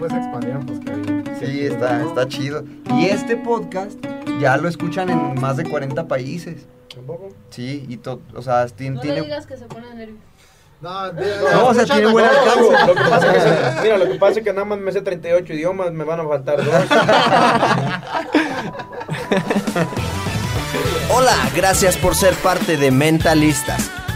Después expandieron, pues que Sí, está, está chido. Y este podcast ya lo escuchan en más de 40 países. ¿Tampoco? Sí, y to- o sea, tien- No tiene... le digas que se pone nervioso. No, No, o sea, tiene buen alcance. Lo que pasa es que, mira, lo que pasa es que nada más me sé 38 idiomas, me van a faltar dos. Hola, gracias por ser parte de Mentalistas.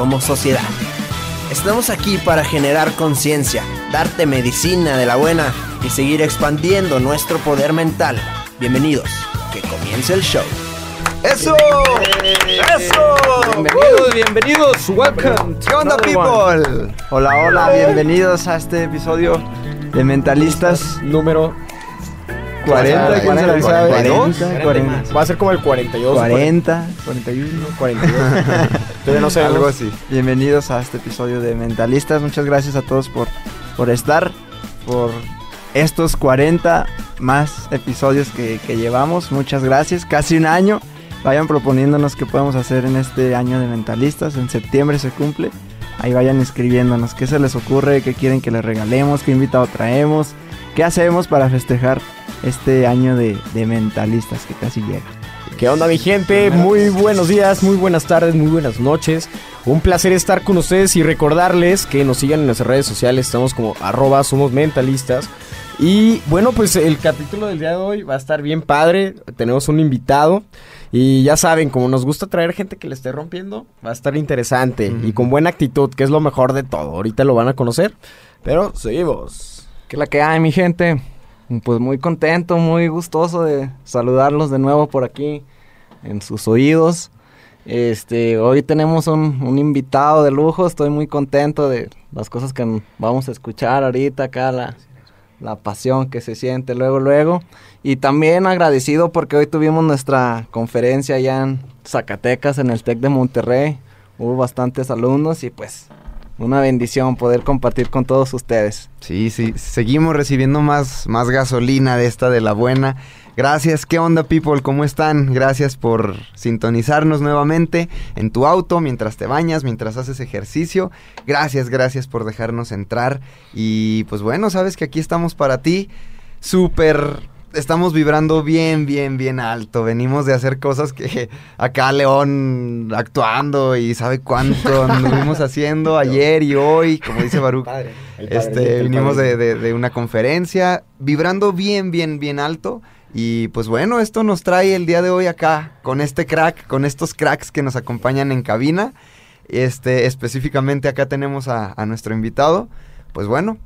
como sociedad. Estamos aquí para generar conciencia, darte medicina de la buena y seguir expandiendo nuestro poder mental. Bienvenidos, que comience el show. ¡Eso! ¡Eso! bienvenidos, bienvenidos, welcome. ¿Qué onda, people? Hola, hola, bienvenidos a este episodio de Mentalistas Número 40, ¿quién se la sabe? 40, 40, Va a ser como el 42. 40, 41, 42. Todavía no sé. algo así. Bienvenidos a este episodio de Mentalistas. Muchas gracias a todos por, por estar, por estos 40 más episodios que, que llevamos. Muchas gracias, casi un año. Vayan proponiéndonos qué podemos hacer en este año de Mentalistas. En septiembre se cumple. Ahí vayan escribiéndonos qué se les ocurre, qué quieren que les regalemos, qué invitado traemos, qué hacemos para festejar este año de, de Mentalistas que casi llega. ¿Qué onda mi gente? Muy buenos días, muy buenas tardes, muy buenas noches. Un placer estar con ustedes y recordarles que nos sigan en nuestras redes sociales. Estamos como arroba somos mentalistas. Y bueno, pues el capítulo del día de hoy va a estar bien padre. Tenemos un invitado. Y ya saben, como nos gusta traer gente que le esté rompiendo, va a estar interesante. Y con buena actitud, que es lo mejor de todo. Ahorita lo van a conocer. Pero seguimos. ¿Qué es la que hay, mi gente? Pues muy contento, muy gustoso de saludarlos de nuevo por aquí en sus oídos. Este, hoy tenemos un, un invitado de lujo, estoy muy contento de las cosas que vamos a escuchar ahorita acá, la, la pasión que se siente luego, luego. Y también agradecido porque hoy tuvimos nuestra conferencia allá en Zacatecas, en el TEC de Monterrey. Hubo bastantes alumnos y pues una bendición poder compartir con todos ustedes. Sí, sí, seguimos recibiendo más, más gasolina de esta de la buena. Gracias, ¿qué onda people? ¿Cómo están? Gracias por sintonizarnos nuevamente en tu auto, mientras te bañas, mientras haces ejercicio. Gracias, gracias por dejarnos entrar. Y pues bueno, sabes que aquí estamos para ti. Súper estamos vibrando bien, bien, bien alto. Venimos de hacer cosas que acá León actuando y sabe cuánto anduvimos haciendo ayer y hoy, como dice Baruch. Este, vinimos de, de- de una conferencia, vibrando bien, bien, bien alto. Y pues bueno, esto nos trae el día de hoy acá, con este crack, con estos cracks que nos acompañan en cabina. Este, específicamente acá tenemos a, a nuestro invitado. Pues bueno,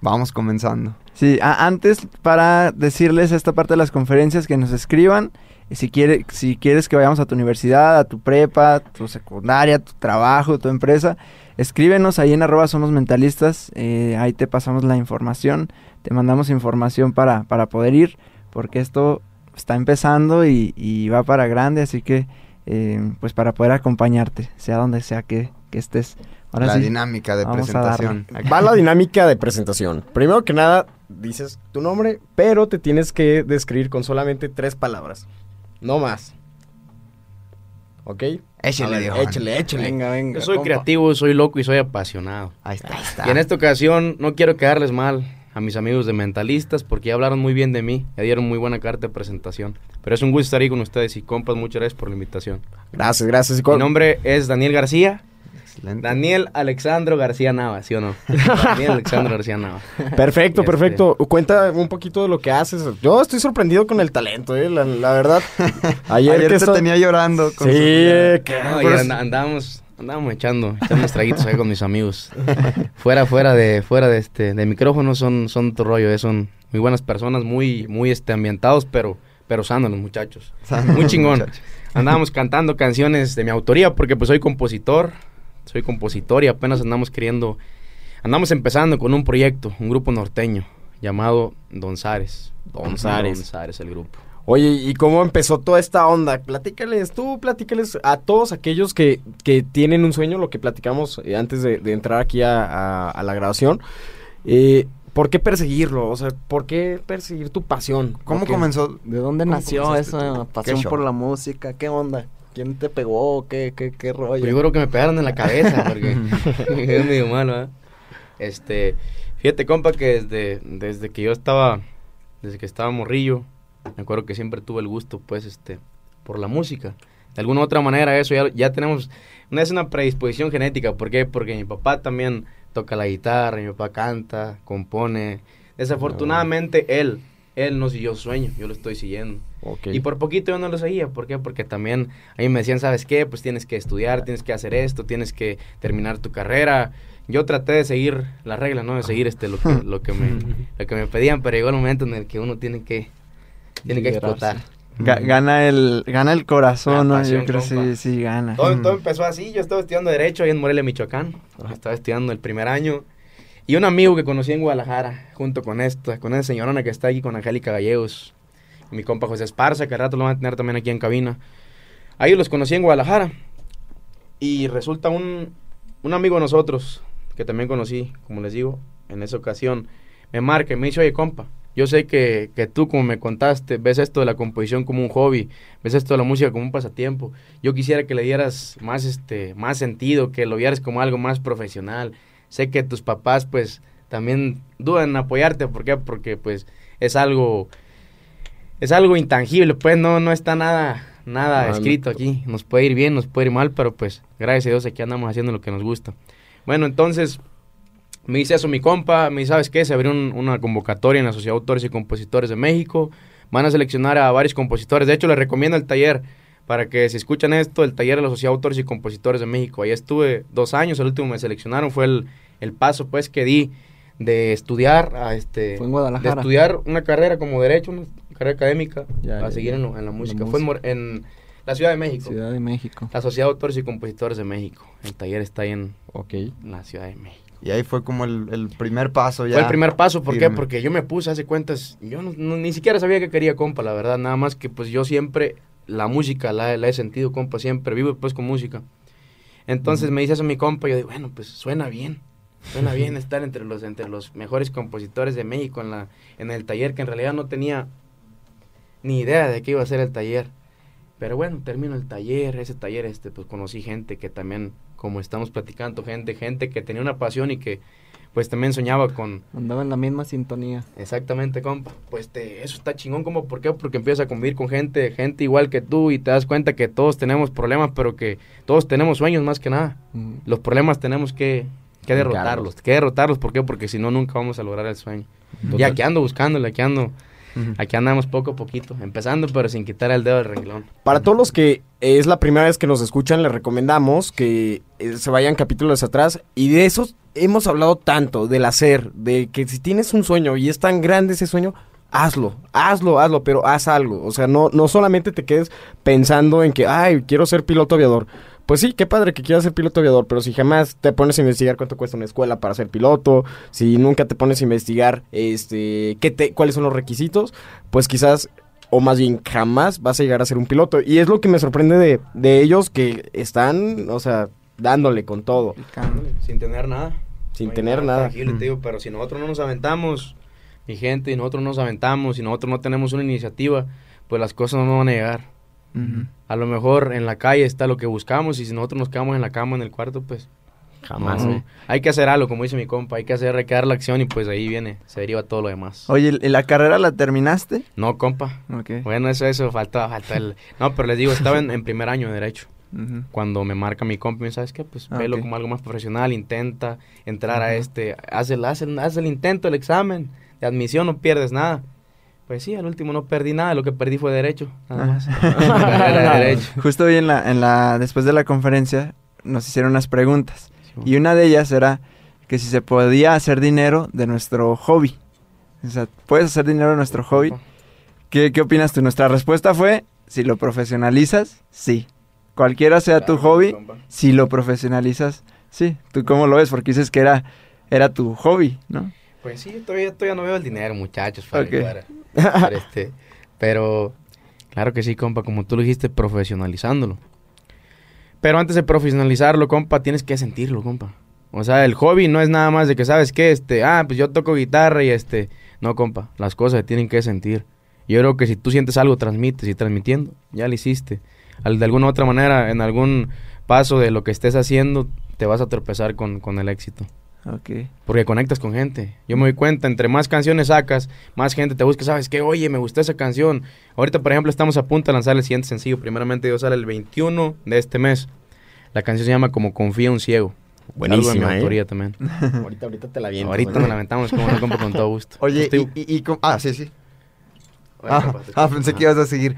vamos comenzando. Sí, antes para decirles esta parte de las conferencias que nos escriban, y si, quiere, si quieres que vayamos a tu universidad, a tu prepa, tu secundaria, tu trabajo, tu empresa, escríbenos ahí en arroba somos mentalistas, eh, ahí te pasamos la información, te mandamos información para, para poder ir, porque esto está empezando y, y va para grande, así que eh, pues para poder acompañarte, sea donde sea que, que estés. Ahora la sí, dinámica de presentación. Va la dinámica de presentación. Primero que nada, dices tu nombre, pero te tienes que describir con solamente tres palabras. No más. ¿Ok? Échale, ver, échale, échale. Venga, venga. Yo soy compa. creativo, soy loco y soy apasionado. Ahí está, ahí está. Y en esta ocasión no quiero quedarles mal. a mis amigos de Mentalistas, porque ya hablaron muy bien de mí, ya dieron muy buena carta de presentación. Pero es un gusto estar ahí con ustedes y compas, muchas gracias por la invitación. Gracias, gracias. Mi nombre es Daniel García. Excelente. Daniel Alexandro García Nava, ¿sí o no? Daniel Alexandro García Nava. Perfecto, Este- perfecto. Cuenta un poquito de lo que haces. Yo estoy sorprendido con el talento, eh, la, la verdad. Ayer, Ayer, que te tenía llorando. con Sí, su- que- No, y pues, and- andábamos, andábamos echando, echando traguitos ahí con mis amigos. fuera, fuera de, fuera de este, de micrófono son, son otro rollo, eh, son muy buenas personas, muy, muy este, ambientados, pero, pero sanos los muchachos. Sanos Muy chingón. muchachos. Andábamos cantando canciones de mi autoría porque pues soy compositor, soy compositor y apenas andamos queriendo, andamos empezando con un proyecto, un grupo norteño llamado Don Sares. Don Sares. Don Sares el grupo. Oye, ¿y cómo empezó toda esta onda? Platícales, tú platícales a todos aquellos que, que tienen un sueño, lo que platicamos eh, antes de, de entrar aquí a, a- a la grabación. Eh, ¿Por qué perseguirlo? O sea, ¿por qué perseguir tu pasión? ¿Cómo comenzó? ¿De dónde ¿Cómo nació esa tú? pasión por la música? ¿Qué onda? ¿Quién te pegó? ¿Qué, qué, qué rollo? Pues yo creo que me pegaron en la cabeza porque es medio malo, ¿verdad? Este, fíjate, compa, que desde, desde que yo estaba, desde que estaba morrillo, me acuerdo que siempre tuve el gusto, pues, este, por la música. De alguna u otra manera, eso ya, ya tenemos, no es una predisposición genética, ¿por qué? Porque mi papá también toca la guitarra, mi papá canta, compone. Desafortunadamente, él, él no siguió su sueño, yo lo estoy siguiendo. Y por poquito yo no lo seguía, ¿por qué? Porque también a mí me decían, ¿sabes qué? Pues tienes que estudiar, tienes que hacer esto, tienes que terminar tu carrera. Yo traté de seguir la regla, ¿no? De seguir este lo que, lo que me lo que me pedían, pero llegó el momento en el que uno tiene que tiene que explotar. Ga- gana el gana el corazón, ¿no? Yo creo que sí, sí gana. Todo, todo empezó así, yo estaba estudiando Derecho ahí en Morelia, Michoacán. Estaba estudiando el primer año. Y un amigo que conocí en Guadalajara, junto con esta, con esa señorona que está aquí con Angélica Gallegos, mi compa José Esparza, que al rato lo van a tener también aquí en cabina. Ahí los conocí en Guadalajara. Y resulta un, un amigo de nosotros, que también conocí, como les digo, en esa ocasión, me marca y me dice, oye compa, yo sé que, que tú como me contaste, ves esto de la composición como un hobby, ves esto de la música como un pasatiempo. Yo quisiera que le dieras más, este, más sentido, que lo vieras como algo más profesional. Sé que tus papás pues también dudan en apoyarte, ¿por qué? Porque pues es algo es algo intangible, pues no no está nada nada Ah, no. escrito aquí. Nos puede ir bien, nos puede ir mal, pero pues gracias a Dios aquí andamos haciendo lo que nos gusta. Bueno, entonces me dice eso mi compa, me dice, ¿sabes qué? Se abrió un- una convocatoria en la Sociedad de Autores y Compositores de México. Van a seleccionar a varios compositores. De hecho, les recomiendo el taller para que si escuchan esto, el taller de la Sociedad de Autores y Compositores de México. Ahí estuve dos años, el último me seleccionaron, fue el, el paso pues que di de estudiar a este Fue en de Guadalajara. estudiar una carrera como derecho, una carrera académica, Ya, a seguir ya. en, la música. La Fue en, la Ciudad de México, Ciudad de México. la Sociedad de Autores y Compositores de México. El taller está ahí en Ok. la Ciudad de México. Y ahí fue como el, el primer paso ya. Fue el primer paso, ¿por qué? Porque yo me puse, hace cuentas, yo no- no- ni siquiera sabía que quería compa, la verdad, nada más que pues yo siempre, la música la, la he sentido compa, siempre vivo pues con música. Entonces me dice eso mi compa, y yo digo, bueno, pues suena bien, suena bien estar entre los, entre los mejores compositores de México en, la, en el taller, que en realidad no tenía ni idea de qué iba a ser el taller. Pero bueno, termino el taller, ese taller, este, pues conocí gente que también, como estamos platicando, gente, gente que tenía una pasión y que pues también soñaba con, Andaba en la misma sintonía. Exactamente, compa. Pues te, eso está chingón, como ¿por qué? Porque empiezas a convivir con gente, gente igual que tú y te das cuenta que todos tenemos problemas, pero que todos tenemos sueños más que nada. Mm. Los problemas tenemos que, que derrotarlos, que derrotarlos, ¿por qué? Porque si no, nunca vamos a lograr el sueño. Y aquí ando buscándole, aquí ando, aquí andamos poco a poquito, empezando, pero sin quitar el dedo del renglón. Para todos los que es la primera vez que nos escuchan, les recomendamos que eh, se vayan capítulos atrás. Y de eso hemos hablado tanto, del hacer, de que si tienes un sueño y es tan grande ese sueño, hazlo, hazlo, hazlo, pero haz algo. O sea, no, no solamente te quedes pensando en que, ay, quiero ser piloto aviador. Pues sí, qué padre que quieras ser piloto aviador, pero si jamás te pones a investigar cuánto cuesta una escuela para ser piloto, si nunca te pones a investigar este, qué te, cuáles son los requisitos, pues quizás o más bien jamás vas a llegar a ser un piloto. Y es lo que me sorprende de, de ellos que están, o sea, dándole con todo, Sin tener nada. Sin No hay tener nada. tangible, te digo, pero si nosotros no nos aventamos, mi gente, y nosotros no nos aventamos, y nosotros no tenemos una iniciativa, pues las cosas no nos van a llegar. Ujú. A lo mejor en la calle está lo que buscamos y si nosotros nos quedamos en la cama, en el cuarto, pues Jamás, güey. Hay que hacer algo, como dice mi compa, hay que hacer, hay que dar la acción y pues ahí viene, se deriva todo lo demás. Oye, ¿y la carrera la terminaste? No, compa. Ok. Bueno, eso, eso, falta, falta el... No, pero les digo, estaba en, en primer año de Derecho. Cuando me marca mi compa, me dice, ¿sabes qué? Pues Ah, velo como algo más profesional, intenta entrar a este, haz el, haz, el, haz el intento, el examen de admisión, no pierdes nada. Pues sí, al último no perdí nada, lo que perdí fue Derecho, nada más. Carrera de Derecho. Justo hoy en la, en la, después de la conferencia nos hicieron unas preguntas. Sí, Y una de ellas era que si se podía hacer dinero de nuestro hobby. O sea, ¿puedes hacer dinero de nuestro hobby? ¿Qué, qué opinas tú? Nuestra respuesta fue, si lo profesionalizas, sí. Cualquiera sea tu hobby, si lo profesionalizas, sí. ¿Tú cómo lo ves? Porque dices que era, era tu hobby, ¿no? Pues sí, todavía, todavía no veo el dinero, muchachos, para, para- para este, pero claro que sí, compa, como tú lo dijiste, profesionalizándolo. Pero antes de profesionalizarlo, compa, tienes que sentirlo, compa. O sea, el hobby no es nada más de que, ¿sabes qué? Este, ah, pues yo toco guitarra y este... No, compa, las cosas se tienen que sentir. Yo creo que si tú sientes algo, transmites y transmitiendo, ya lo hiciste. Al- de alguna u otra manera, en algún paso de lo que estés haciendo, te vas a tropezar con, con el éxito. Ok. Porque conectas con gente. Yo me doy cuenta, entre más canciones sacas, más gente te busca. ¿Sabes qué? Oye, me gustó esa canción. Ahorita, por ejemplo, estamos a punto de lanzar el siguiente sencillo. Primeramente, Dios sale el 21 de este mes. La canción se llama Como confía un ciego. Buenísima, Algo de mi ¿eh? autoría también. ahorita, ahorita te la viento. Ahorita nos lamentamos como no compro con todo gusto. Oye, Estoy- y, y- y Ah, sí, sí. Ah, ah, pensé que ibas a seguir.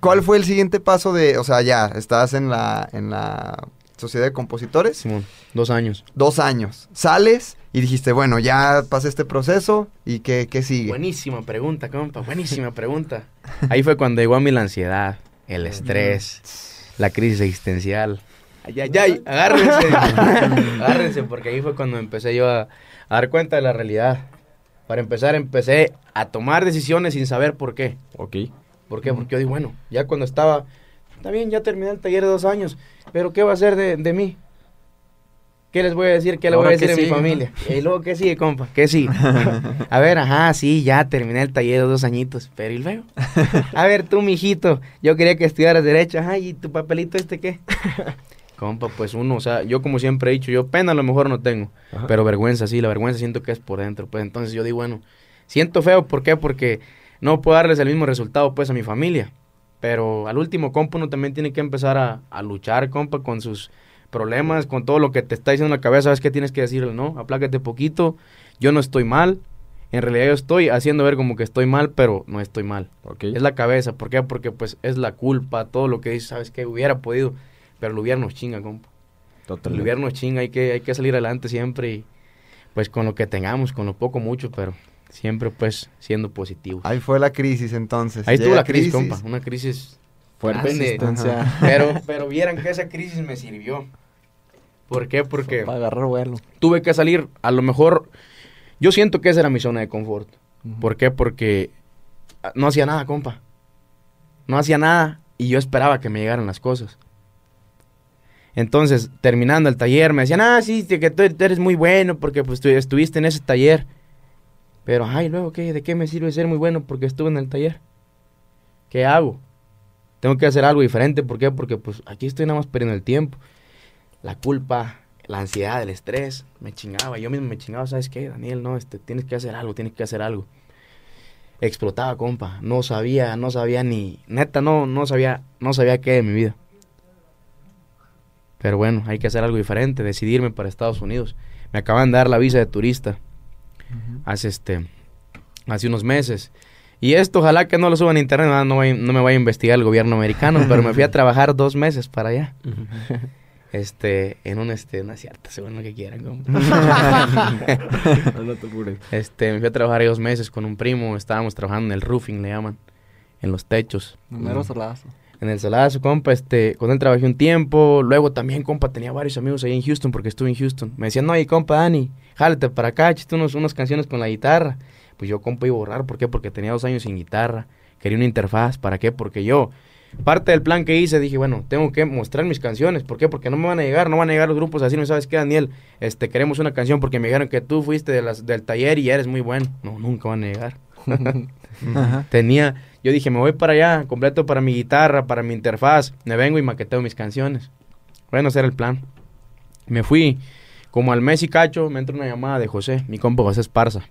¿Cuál fue el siguiente paso de, o sea, ya, estás en la, en la Sociedad de Compositores? Simón, dos años. Dos años. Sales y dijiste, bueno, ya pasé este proceso y ¿qué, qué sigue? Buenísima pregunta, compa, buenísima pregunta. Ahí fue cuando llegó a mí la ansiedad, el estrés, la crisis existencial. Ay, ay, ay, agárrense, agárrense, porque ahí fue cuando empecé yo a, a dar cuenta de la realidad. Para empezar, empecé a tomar decisiones sin saber por qué. Ok. ¿Por qué? Porque yo digo, bueno, ya cuando estaba, está bien, ya terminé el taller de dos años, pero ¿qué va a ser de, de mí? ¿Qué les voy a decir? ¿Qué le voy a decir ¿qué a mi familia? Y luego, ¿qué sigue, compa? ¿Qué sigue? A ver, ajá, sí, ya terminé el taller de dos añitos, pero ¿y luego? A ver, tú, mijito, yo quería que estudiaras Derecho, ajá, ¿y tu papelito este qué? Compa, pues uno, o sea, yo como siempre he dicho, yo pena a lo mejor no tengo, Ajá. pero vergüenza sí, la vergüenza siento que es por dentro, pues entonces yo digo, bueno, siento feo, ¿por qué? Porque no puedo darles el mismo resultado pues a mi familia, pero al último, compa, uno también tiene que empezar a, a luchar, compa, con sus problemas, con todo lo que te está diciendo en la cabeza, ¿sabes qué tienes que decirle? No, aplácate poquito, yo no estoy mal, en realidad yo estoy haciendo ver como que estoy mal, pero no estoy mal. Ok. Es la cabeza, ¿por qué? Porque pues es la culpa, todo lo que dices, ¿sabes qué? Hubiera podido, pero el hubiera nos chinga, compa. El Totalmente. hubiera nos chinga, hay que, hay que salir adelante siempre y pues con lo que tengamos, con lo poco, mucho, pero siempre pues siendo positivos. Ahí fue la crisis entonces. Ahí estuvo Llega la crisis, compa, una crisis Fuerte. Pero, pero vieran que esa crisis me sirvió. ¿Por qué? Porque Para agarrar vuelo. tuve que salir, a lo mejor, yo siento que esa era mi zona de confort. ¿Por qué? Porque ah, no hacía nada, compa. No hacía nada y yo esperaba que me llegaran las cosas. Entonces, terminando el taller, me decían, ah, sí, que tú eres muy bueno porque pues estuviste en ese taller. Pero, ay, luego, ¿qué? ¿de qué me sirve ser muy bueno porque estuve en el taller? ¿Qué hago? Tengo que hacer algo diferente. ¿Por qué? Porque pues aquí estoy nada más perdiendo el tiempo. La culpa, la ansiedad, el estrés, me chingaba. Yo mismo me chingaba, ¿sabes qué, Daniel? No, este, tienes que hacer algo, tienes que hacer algo. Explotaba, compa. No sabía, no sabía ni... Neta, no, no sabía, no sabía qué de mi vida. Pero bueno, hay que hacer algo diferente, decidirme para Estados Unidos. Me acaban de dar la visa de turista. Hace este... Hace unos meses. Y esto ojalá que no lo suban a internet, no, vaya- no me vaya a investigar el gobierno americano, pero me fui a trabajar dos meses para allá. Este, en un este, no es cierto, según lo que quieran. no. Este, me fui a trabajar dos meses con un primo, estábamos trabajando en el roofing, le llaman, en los techos. Número solazo. En el solazo, compa, este, con él trabajé un tiempo, luego también, compa, tenía varios amigos ahí en Houston, porque estuve en Houston. Me decían, no, y compa, Dani, jálate para acá, échate unos, unas canciones con la guitarra. Pues yo, compa, iba a borrar, ¿por qué? Porque tenía dos años sin guitarra, quería una interfaz, ¿para qué? Porque yo, parte del plan que hice, dije, bueno, tengo que mostrar mis canciones, ¿por qué? Porque no me van a llegar, no van a llegar los grupos así, ¿no sabes qué, Daniel? Este, queremos una canción porque me dijeron que tú fuiste de las, del taller y eres muy bueno. No, nunca van a llegar. Tenía, yo dije, me voy para allá, completo para mi guitarra, para mi interfaz, me vengo y maqueteo mis canciones. Bueno, ese era el plan. Me fui como al mes y cacho, me entra una llamada de José, mi compa José Esparza.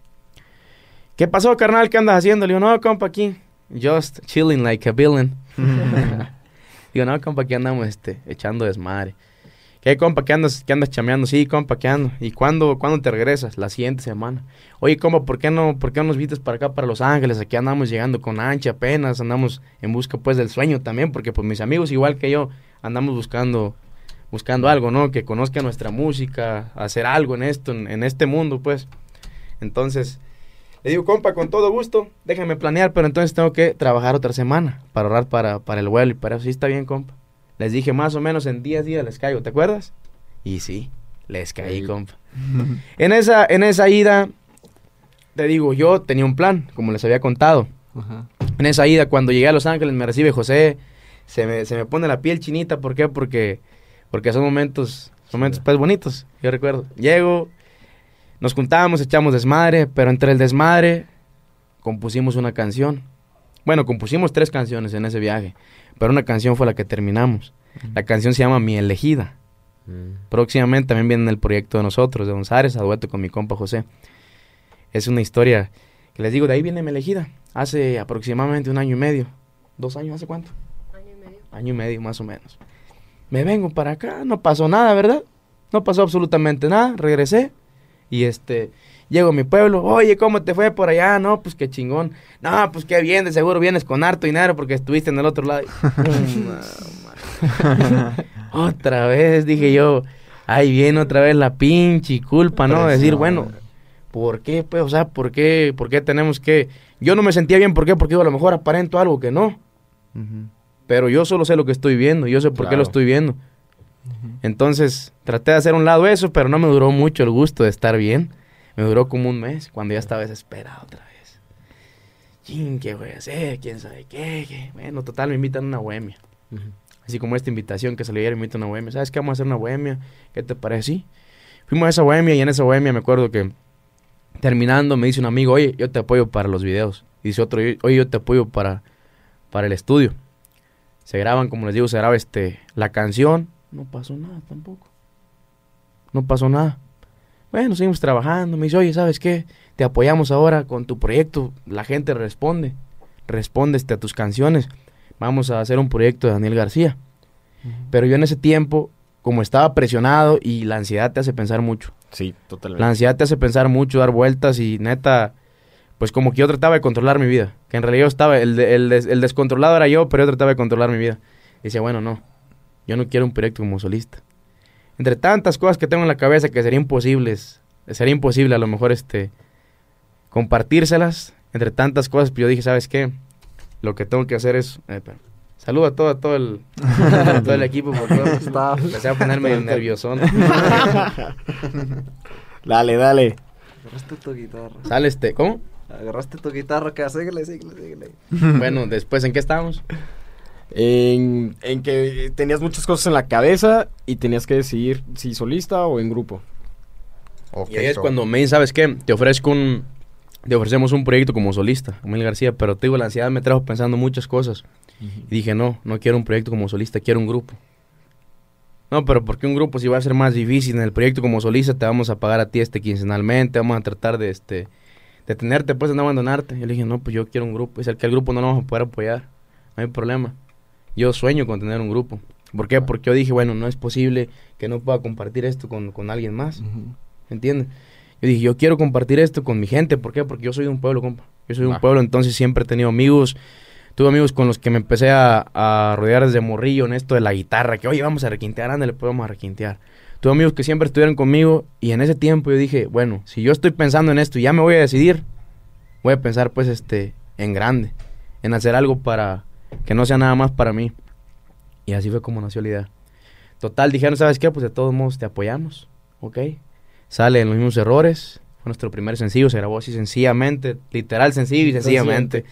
¿Qué pasó, carnal? ¿Qué andas haciendo? Le digo, no, compa, aquí. Just chilling like a villain. digo, no, compa, aquí andamos este, echando desmadre. ¿Qué, compa? ¿Qué andas, qué andas chameando? Sí, compa, ¿qué ando? ¿Y cuándo, cuándo te regresas? La siguiente semana. Oye, compa, ¿por qué no, por qué no nos vistes para acá, para Los Ángeles? Aquí andamos llegando con ancha apenas, andamos en busca, pues, del sueño también, porque, pues, mis amigos, igual que yo, andamos buscando, buscando algo, ¿no? Que conozca nuestra música, hacer algo en esto, en, este mundo, pues. Entonces, le digo, compa, con todo gusto, déjame planear, pero entonces tengo que trabajar otra semana para ahorrar para, para el vuelo y para eso. Sí, está bien, compa. Les dije, más o menos en 10 días les caigo, ¿te acuerdas? Y sí, les caí, compa. En esa, en esa ida, te digo, yo tenía un plan, como les había contado. En esa ida, cuando llegué a Los Ángeles, me recibe José, se me, se me pone la piel chinita, ¿por qué? Porque, porque son momentos, momentos pues bonitos, yo recuerdo. Llego, nos juntábamos, echamos desmadre, pero entre el desmadre compusimos una canción. Bueno, compusimos tres canciones en ese viaje, pero una canción fue la que terminamos. La canción se llama Mi Elegida. Próximamente también viene en el proyecto de nosotros, de González, a dueto con mi compa José. Es una historia que les digo, de ahí viene Mi Elegida. Hace aproximadamente un año y medio. ¿Dos años? ¿Hace cuánto? Año y medio. Año y medio, más o menos. Me vengo para acá, no pasó nada, ¿verdad? No pasó absolutamente nada, regresé. Y este, llego a mi pueblo, oye, ¿cómo te fue por allá? No, pues qué chingón. No, pues qué bien, de seguro vienes con harto dinero porque estuviste en el otro lado. otra vez, dije yo, ahí viene otra vez la pinche culpa, ¿no? Decir, bueno, ¿por qué, pues? O sea, ¿por qué, por qué tenemos que...? Yo no me sentía bien, ¿por qué? Porque digo, a lo mejor aparento algo que no. Pero yo solo sé lo que estoy viendo, yo sé por qué lo estoy viendo. Entonces, traté de hacer un lado eso, pero no me duró mucho el gusto de estar bien. Me duró como un mes, cuando ya estaba desesperado otra vez. Chin, ¿qué voy a hacer? ¿Quién sabe qué? qué? Bueno, total, me invitan a una bohemia. Así como esta invitación que salió ayer, me invitan a una bohemia. ¿Sabes qué? Vamos a hacer una bohemia. ¿Qué te parece? Sí. Fuimos a esa bohemia y en esa bohemia me acuerdo que terminando me dice un amigo, oye, yo te apoyo para los videos. Y dice otro, oye, yo te apoyo para, para el estudio. Se graban, como les digo, se graba este, la canción. No pasó nada tampoco. No pasó nada. Bueno, seguimos trabajando. Me dice, oye, ¿sabes qué? Te apoyamos ahora con tu proyecto. La gente responde. Responde este, a tus canciones. Vamos a hacer un proyecto de Daniel García. Pero yo en ese tiempo, como estaba presionado y la ansiedad te hace pensar mucho. Sí, totalmente. La ansiedad te hace pensar mucho, dar vueltas y neta, pues como que yo trataba de controlar mi vida. Que en realidad yo estaba, el, el des- el descontrolado era yo, pero yo trataba de controlar mi vida. Y decía, bueno, no, yo no quiero un proyecto como solista. Entre tantas cosas que tengo en la cabeza que serían imposibles, sería imposible a lo mejor este compartírselas. Entre tantas cosas, pues yo dije, ¿sabes qué? Lo que tengo que hacer es... eh. Saludo a todo, a todo el, a todo el equipo, por favor. Empecé a poner medio nerviosón. Dale, dale. Agarraste tu guitarra. Sale este, ¿cómo? Agarraste tu guitarra, que síguele, síguele, síguele. Bueno, después, ¿en qué estábamos? En, en que tenías muchas cosas en la cabeza y tenías que decidir si solista o en grupo. Y ahí es cuando me ¿sabes qué? Te ofrezco un... Te ofrecemos un proyecto como solista, Emil García, pero te digo, la ansiedad me trajo pensando muchas cosas. Y dije, no, no quiero un proyecto como solista, quiero un grupo. No, pero ¿por qué un grupo si va a ser más difícil? En el proyecto como solista te vamos a pagar a ti este quincenalmente, vamos a tratar de este de tenerte, pues, de no abandonarte. Yo le dije, no, pues yo quiero un grupo. Es el que el grupo no lo vamos a poder apoyar. No hay problema. Yo sueño con tener un grupo. ¿Por qué? Porque yo dije, bueno, no es posible que no pueda compartir esto con, con alguien más. ¿Entiendes? Yo dije, yo quiero compartir esto con mi gente. ¿Por qué? Porque yo soy de un pueblo, compa. Yo soy de un pueblo, entonces siempre he tenido amigos. Tuve amigos con los que me empecé a, a rodear desde morrillo en esto de la guitarra. Que, oye, vamos a requintear, ándale, pues vamos a requintear. Tuve amigos que siempre estuvieron conmigo. Y en ese tiempo yo dije, bueno, si yo estoy pensando en esto y ya me voy a decidir, voy a pensar, pues, este, en grande. En hacer algo para que no sea nada más para mí. Y así fue como nació la idea. Total, dijeron, ¿sabes qué? Pues de todos modos te apoyamos, ¿ok? Sale en los mismos errores. Fue nuestro primer sencillo, se grabó así sencillamente, literal sencillo y sencillamente.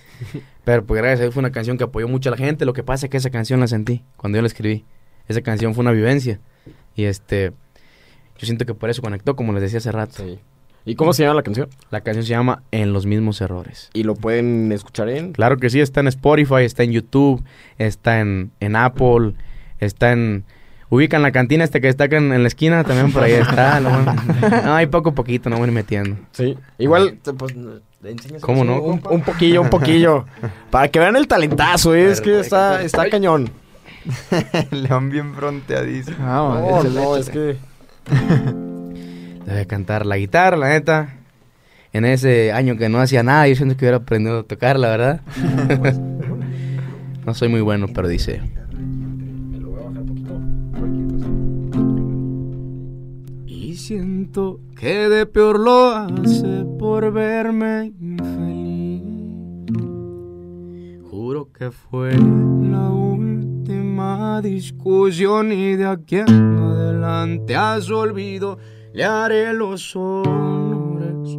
Pero pues gracias a Dios fue una canción que apoyó mucho a la gente. Lo que pasa es que esa canción la sentí cuando yo la escribí. Esa canción fue una vivencia. Y este, yo siento que por eso conectó, como les decía hace rato. Sí. ¿Y cómo se llama la canción? La canción se llama En los mismos errores. Y lo pueden escuchar en... Claro que sí, está en Spotify, está en YouTube, está en, en Apple, está en... Ubican la cantina este que está acá en, en la esquina, también por ahí está. lo bueno. No, hay poco a poquito, no voy a ir metiendo. Sí, igual, te- pues, le enseñas ¿Cómo no, Un, poquillo, un poquillo. para que vean el talentazo, ¿eh? es que está, está cañón. León bien fronteadísimo. Vamos, No, no, es que. Debe cantar la guitarra, la neta. En ese año que no hacía nada, yo siento que hubiera aprendido a tocar, la verdad. no soy muy bueno, pero dice. Y siento que de peor lo hace por verme infeliz. Juro que fue la última discusión y de aquí en adelante su olvido le haré los honores.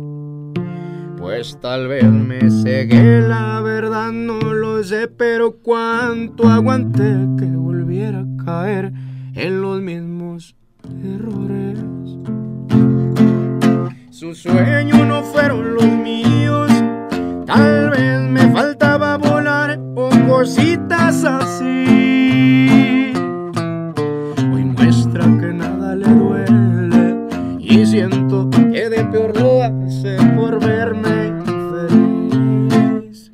Pues tal vez me cegué, la verdad no lo sé, pero cuánto aguanté que volviera a caer en los mismos errores. Sus sueños no fueron los míos, tal vez me faltaba volar o cositas así. Y siento que de peor lo hace por verme infeliz.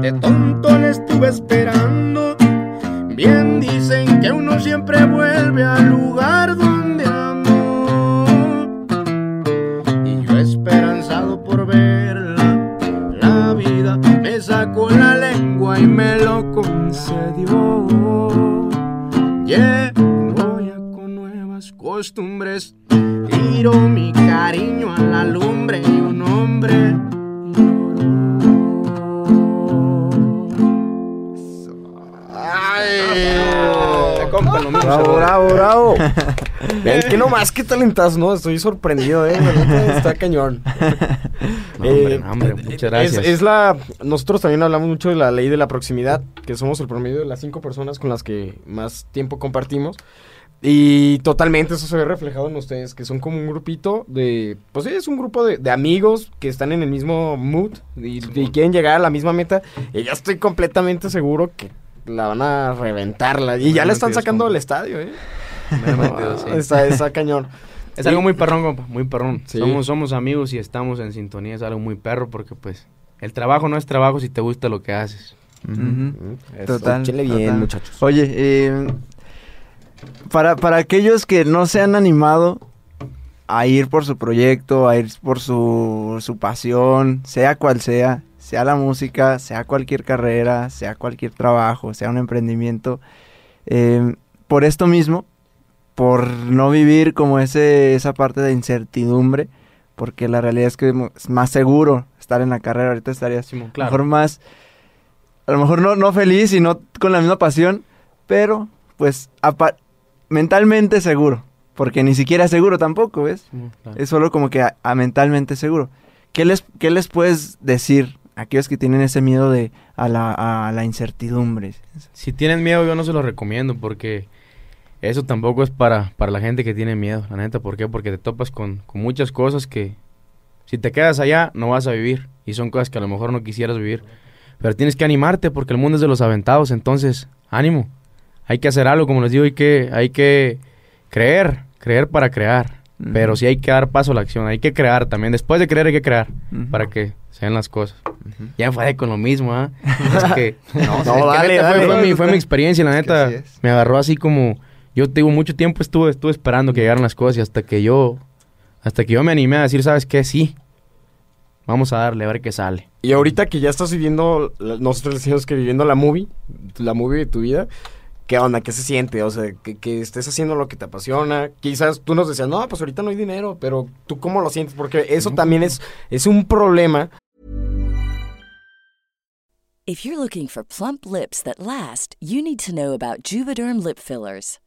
De tonto le estuve esperando. Bien dicen que uno siempre vuelve al lugar donde amó. Y yo esperanzado por verla, la vida me sacó la lengua y me lo concedió. Nuevas costumbres, tiro mi cariño a la lumbre y un hombre Bravo, bravo, bravo. es que no más que talentazo, ¿no? Estoy sorprendido, ¿eh? Está cañón. No, hombre, Eh, no, hombre, muchas Es, gracias. es la. Nosotros también hablamos mucho de la ley de la proximidad, que somos el promedio de las cinco personas con las que más tiempo compartimos. Y totalmente eso se ve reflejado en ustedes, que son como un grupito de. Pues sí, es un grupo de, de amigos que están en el mismo mood y, y quieren llegar a la misma meta. Y ya estoy completamente seguro que la van a reventarla. Y ya la están sacando del estadio, ¿eh? Dios, sí. Está, está cañón. Es algo muy perrón, compa, muy perrón. Sí. Somos, somos amigos y estamos en sintonía, es algo muy perro porque pues el trabajo no es trabajo si te gusta lo que haces. Ujú. Eso, Total, échenle bien, total. muchachos. Oye, eh, para, para aquellos que no se han animado a ir por su proyecto, a ir por su, su pasión, sea cual sea, sea la música, sea cualquier carrera, sea cualquier trabajo, sea un emprendimiento, eh, por esto mismo, por no vivir como ese, esa parte de incertidumbre, porque la realidad es que es más seguro estar en la carrera, ahorita estarías Simón, a lo claro. mejor más, a lo mejor no, no feliz y no con la misma pasión, pero pues apa- mentalmente seguro, porque ni siquiera seguro tampoco, ¿ves? Claro. Es solo como que a, a mentalmente seguro. ¿Qué les, ¿Qué les puedes decir a aquellos que tienen ese miedo de a la, a la incertidumbre? Si tienen miedo yo no se los recomiendo porque eso tampoco es para, para la gente que tiene miedo, la neta. ¿Por qué? Porque te topas con, con muchas cosas que si te quedas allá no vas a vivir y son cosas que a lo mejor no quisieras vivir. Pero tienes que animarte porque el mundo es de los aventados, entonces ánimo. Hay que hacer algo, como les digo, hay que, hay que creer, creer para crear. Pero sí hay que dar paso a la acción, hay que crear también. Después de creer hay que crear para que sean las cosas. Ya fue con lo mismo, ¿ah? es que, no, es que dale, neta fue- dale. fue, mi, fue mi experiencia, la Es que neta. Me agarró así como... Yo te digo, mucho tiempo estuve, estuve esperando que llegaran las cosas y hasta que yo... Hasta que yo me animé a decir, ¿sabes qué? Sí. Vamos a darle, a ver qué sale. Y ahorita que ya estás viviendo, nosotros decimos que viviendo la movie, la movie de tu vida, ¿qué onda? ¿Qué se siente? O sea, que, que estés haciendo lo que te apasiona. Quizás tú nos decías, no, pues ahorita no hay dinero, pero tú cómo lo sientes? Porque eso también es, es un problema. If you're looking for plump lips that last, you need to know about Juvederm lip fillers.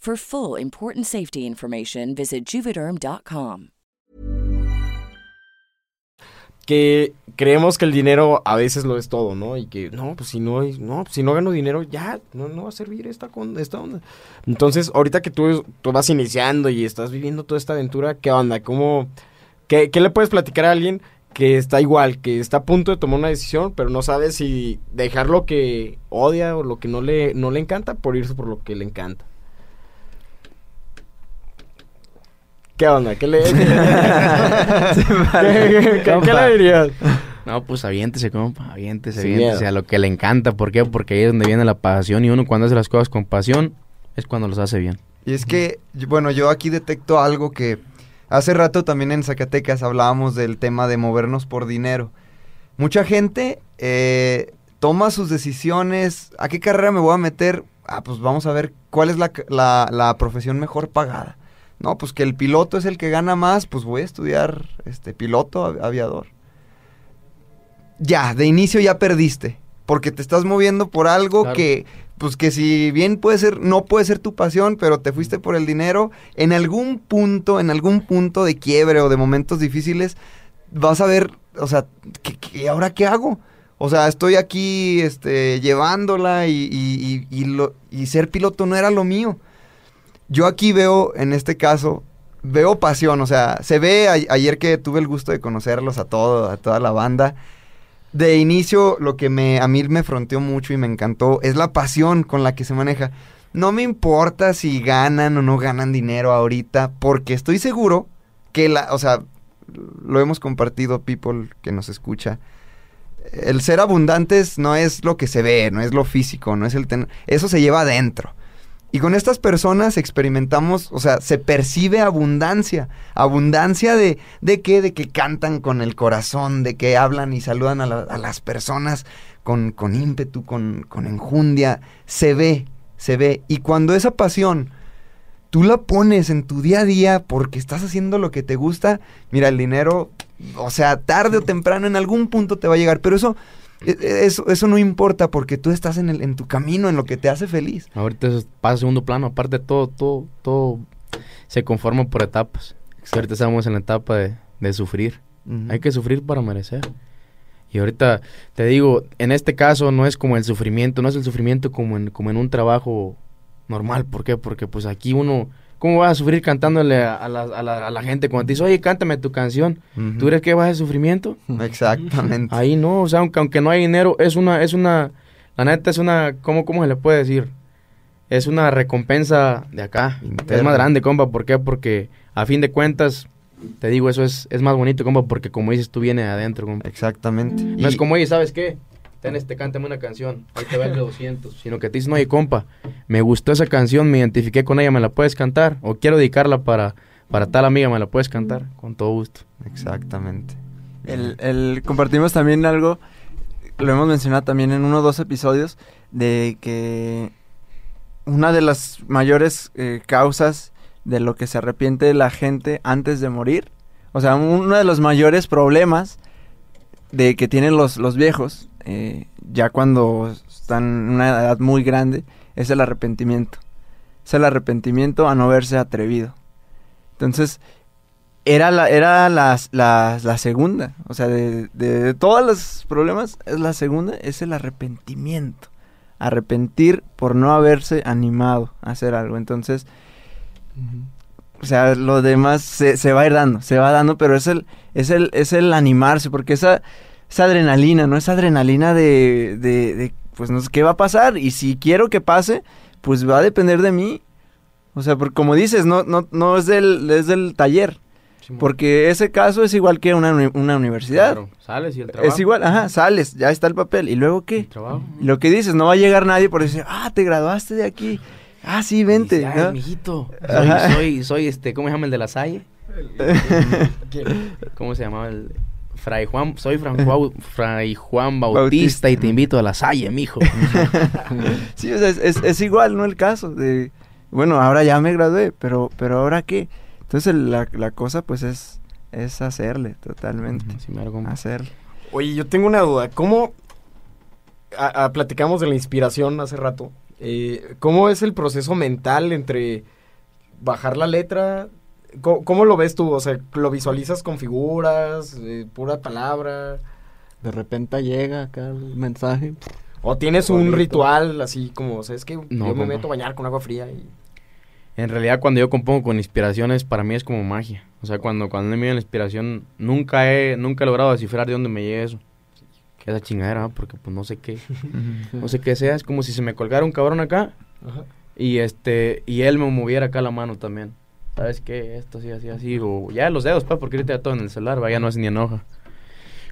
For full important safety information, visit juvederm.com. que creemos que el dinero a veces lo es todo, ¿no? Y que no, pues si no, no, pues si no gano dinero ya no, va a servir esta, esta onda. Entonces, ahorita que tú, tú vas iniciando y estás viviendo toda esta aventura, ¿qué onda? ¿Cómo, qué, qué le puedes platicar a alguien que está igual, que está a punto de tomar una decisión, pero no sabe si dejar lo que odia o lo que no le, no le encanta por irse por lo que le encanta? ¿Qué onda? ¿Qué le, ¿Qué- qué- qué le dirías? No, pues aviéntese, compa, aviéntese, Sin aviéntese miedo. a lo que le encanta. ¿Por qué? Porque ahí es donde viene la pasión y uno cuando hace las cosas con pasión es cuando los hace bien. Y es que, bueno, yo aquí detecto algo que hace rato también en Zacatecas hablábamos del tema de movernos por dinero. Mucha gente eh, toma sus decisiones, ¿a qué carrera me voy a meter? Ah, pues vamos a ver cuál es la- la profesión mejor pagada. No, pues que el piloto es el que gana más, pues voy a estudiar este piloto av- aviador. Ya, de inicio ya perdiste, porque te estás moviendo por algo Claro. que pues que si bien puede ser, no puede ser tu pasión, pero te fuiste por el dinero, en algún punto, en algún punto de quiebre o de momentos difíciles, vas a ver, o sea, ¿qué, qué- ahora qué hago? O sea, estoy aquí este, llevándola y, y- y- y lo- y ser piloto no era lo mío. Yo aquí veo, en este caso, veo pasión, o sea, se ve a- ayer que tuve el gusto de conocerlos a todo, a toda la banda. De inicio, lo que me, a mí me fronteó mucho y me encantó es la pasión con la que se maneja. No me importa si ganan o no ganan dinero ahorita, porque estoy seguro que la, o sea, lo hemos compartido, people que nos escucha. El ser abundantes no es lo que se ve, no es lo físico, no es el ten- eso se lleva adentro. Y con estas personas experimentamos, o sea, se percibe abundancia. Abundancia de, ¿de qué? De que cantan con el corazón, de que hablan y saludan a, a las personas con, con ímpetu, con, con enjundia. Se ve, se ve. Y cuando esa pasión tú la pones en tu día a día porque estás haciendo lo que te gusta, mira, el dinero, o sea, tarde o temprano en algún punto te va a llegar. Pero eso, eso, eso no importa porque tú estás en, el, en tu camino, en lo que te hace feliz. Ahorita eso pasa a segundo plano, aparte todo, todo, todo se conforma por etapas. Ahorita estamos en la etapa de, de sufrir. Hay que sufrir para merecer. Y ahorita te digo, en este caso no es como el sufrimiento, no es el sufrimiento como en, como en un trabajo normal. ¿Por qué? Porque pues aquí uno, ¿cómo vas a sufrir cantándole a, a la, a la- a la gente cuando te dice, oye, cántame tu canción? ¿Tú crees que vas a sufrimiento? Exactamente. Ahí no, o sea, aunque, aunque no hay dinero, es una, es una, la neta es una, ¿cómo, cómo se le puede decir? Es una recompensa de acá. Es más grande, compa. ¿Por qué? Porque a fin de cuentas, te digo, eso es, es más bonito, compa, porque como dices, tú vienes de adentro, compa. Exactamente. No es Y- como, oye, ¿sabes qué? Ten este, cántame una canción, ahí te va el de 200. Sino que te dicen, oye, compa, me gustó esa canción, me identifiqué con ella, ¿me la puedes cantar? O quiero dedicarla para, para tal amiga, ¿me la puedes cantar? Con todo gusto. Exactamente. El, el- compartimos también algo, lo hemos mencionado también en uno o dos episodios, de que una de las mayores eh, causas de lo que se arrepiente la gente antes de morir, o sea, uno de los mayores problemas de que tienen los, los viejos, eh, ya cuando están en una edad muy grande, es el arrepentimiento. Es el arrepentimiento a no verse atrevido. Entonces, era la, era la, la, la segunda. O sea, de, de, de todos los problemas, es la segunda, es el arrepentimiento. Arrepentir por no haberse animado a hacer algo. Entonces, o sea, lo demás se, se va a ir dando, se va dando, pero es el, es el, es el animarse, porque esa, esa adrenalina, ¿no? Esa adrenalina de, de, de, pues no sé qué va a pasar, y si quiero que pase, pues va a depender de mí. O sea, porque como dices, no, no, no es del, es del taller. Porque ese caso es igual que una, una universidad. Claro, sales y el trabajo. Es igual, ajá, sales, ya está el papel. ¿Y luego qué? El trabajo. Lo que dices, no va a llegar nadie por decir, ah, te graduaste de aquí. Ah, sí, vente. dice, "Ay, ¿no? mijito, Ajá. soy, soy, soy, este, ¿cómo se llama el de la Salle? ¿Cómo se llamaba el...? Fray Juan, soy Fran Juan- Fray Juan Bautista, Bautista. y te invito a la Salle, mijo. Sí, o sea, es, es- es igual, ¿no? El caso de, bueno, ahora ya me gradué, pero, pero ¿ahora qué? Entonces la, la cosa pues es, es hacerle totalmente, Sí, compa. hacerle. Oye, yo tengo una duda. ¿Cómo... a- a- platicamos de la inspiración hace rato. Eh, ¿Cómo es el proceso mental entre bajar la letra? ¿Cómo, cómo lo ves tú? O sea, ¿lo visualizas con figuras, eh, pura palabra? De repente llega acá el mensaje. ¿O tienes un ritual así como, o sea, es que No, yo me meto a bañar con agua fría y... En realidad, cuando yo compongo con inspiraciones, para mí es como magia. O sea, cuando, cuando me viene la inspiración, nunca he, nunca he logrado descifrar de dónde me llega eso. Que chingadera, ¿va? porque pues no sé qué. no sé qué sea. Es como si se me colgara un cabrón acá Ajá. y este y él me moviera acá la mano también. ¿Sabes qué? Esto así, así, así. O ya los dedos, pues, porque ahorita ya todo en el celular, vaya, no es ni enoja.